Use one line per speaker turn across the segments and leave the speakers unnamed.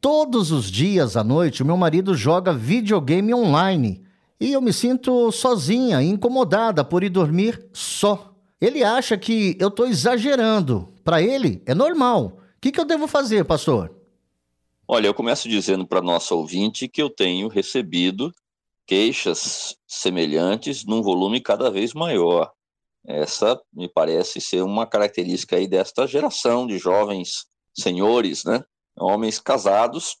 Todos os dias à noite, o meu marido joga videogame online e eu me sinto sozinha, incomodada por ir dormir só. Ele acha que eu estou exagerando. Para ele, é normal. O que, que eu devo fazer, pastor?
Olha, eu começo dizendo para nosso ouvinte que eu tenho recebido queixas semelhantes num volume cada vez maior. Essa me parece ser uma característica aí desta geração de jovens senhores, né? Homens casados,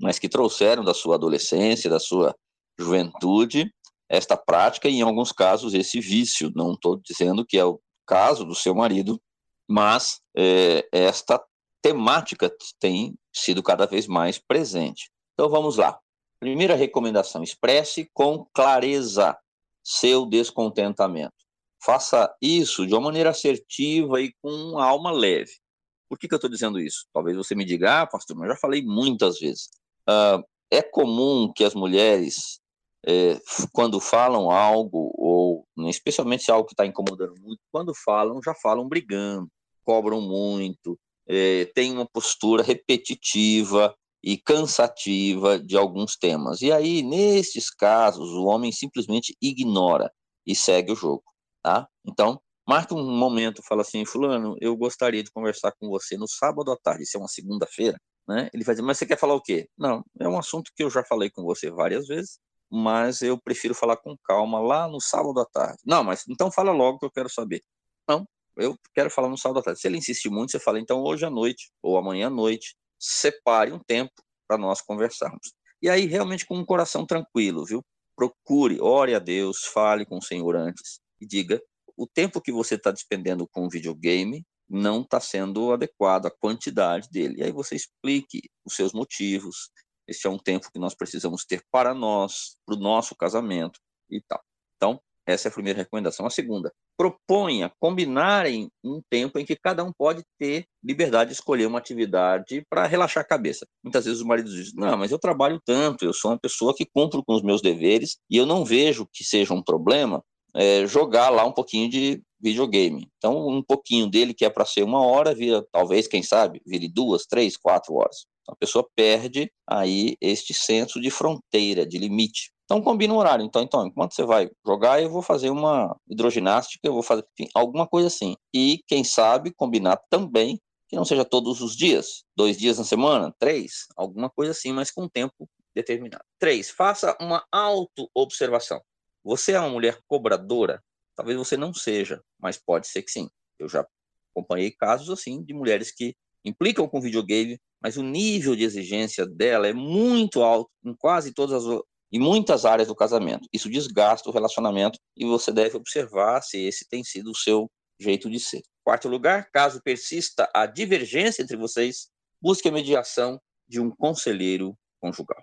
mas que trouxeram da sua adolescência, da sua juventude, esta prática e, em alguns casos, esse vício. Não estou dizendo que é o caso do seu marido, mas é, esta temática tem sido cada vez mais presente. Então vamos lá. Primeira recomendação: expresse com clareza seu descontentamento. Faça isso de uma maneira assertiva e com alma leve. Por que, que eu estou dizendo isso? Talvez você me diga, ah, pastor, mas eu já falei muitas vezes. Uh, é comum que as mulheres, é, quando falam algo, ou especialmente se é algo que está incomodando muito, quando falam, já falam brigando, cobram muito, é, uma postura repetitiva e cansativa de alguns temas. E aí, nesses casos, o homem simplesmente ignora e segue o jogo. Tá? Então, Marca um momento, fala assim, fulano, eu gostaria de conversar com você no sábado à tarde, isso é uma segunda-feira, né? Ele vai dizer, mas você quer falar o quê? Não, é um assunto que eu já falei com você várias vezes, mas eu prefiro falar com calma lá no sábado à tarde. Não, mas então fala logo que eu quero saber. Não, eu quero falar no sábado à tarde. Se ele insistir muito, você fala, então hoje à noite ou amanhã à noite, separe um tempo para nós conversarmos. E aí, realmente, com um coração tranquilo, viu? Procure, ore a Deus, fale com o Senhor antes e diga o tempo que você está despendendo com o videogame não está sendo adequado, a quantidade dele. E aí você explique os seus motivos. Este é um tempo que nós precisamos ter para nós, para o nosso casamento e tal. Então, essa é a primeira recomendação. A segunda, proponha combinarem um tempo em que cada um pode ter liberdade de escolher uma atividade para relaxar a cabeça. Muitas vezes os maridos dizem: Não, mas eu trabalho tanto, eu sou uma pessoa que cumpro com os meus deveres e eu não vejo que seja um problema é, jogar lá um pouquinho de videogame. Então, um pouquinho dele que é para ser uma hora, vira, talvez, quem sabe, vire duas, três, quatro horas. Então, a pessoa perde aí este senso de fronteira, de limite. Então, combina o horário. Então, então, enquanto você vai jogar, eu vou fazer uma hidroginástica, eu vou fazer, enfim, alguma coisa assim. E, quem sabe, combinar também que não seja todos os dias, dois dias na semana, três, alguma coisa assim, mas com tempo determinado. Três, faça uma auto-observação. Você é uma mulher cobradora? Talvez você não seja, mas pode ser que sim. Eu já acompanhei casos assim de mulheres que implicam com videogame, mas o nível de exigência dela é muito alto em quase todas as em muitas áreas do casamento. Isso desgasta o relacionamento e você deve observar se esse tem sido o seu jeito de ser. Quarto lugar, caso persista a divergência entre vocês, busque a mediação de um conselheiro conjugal.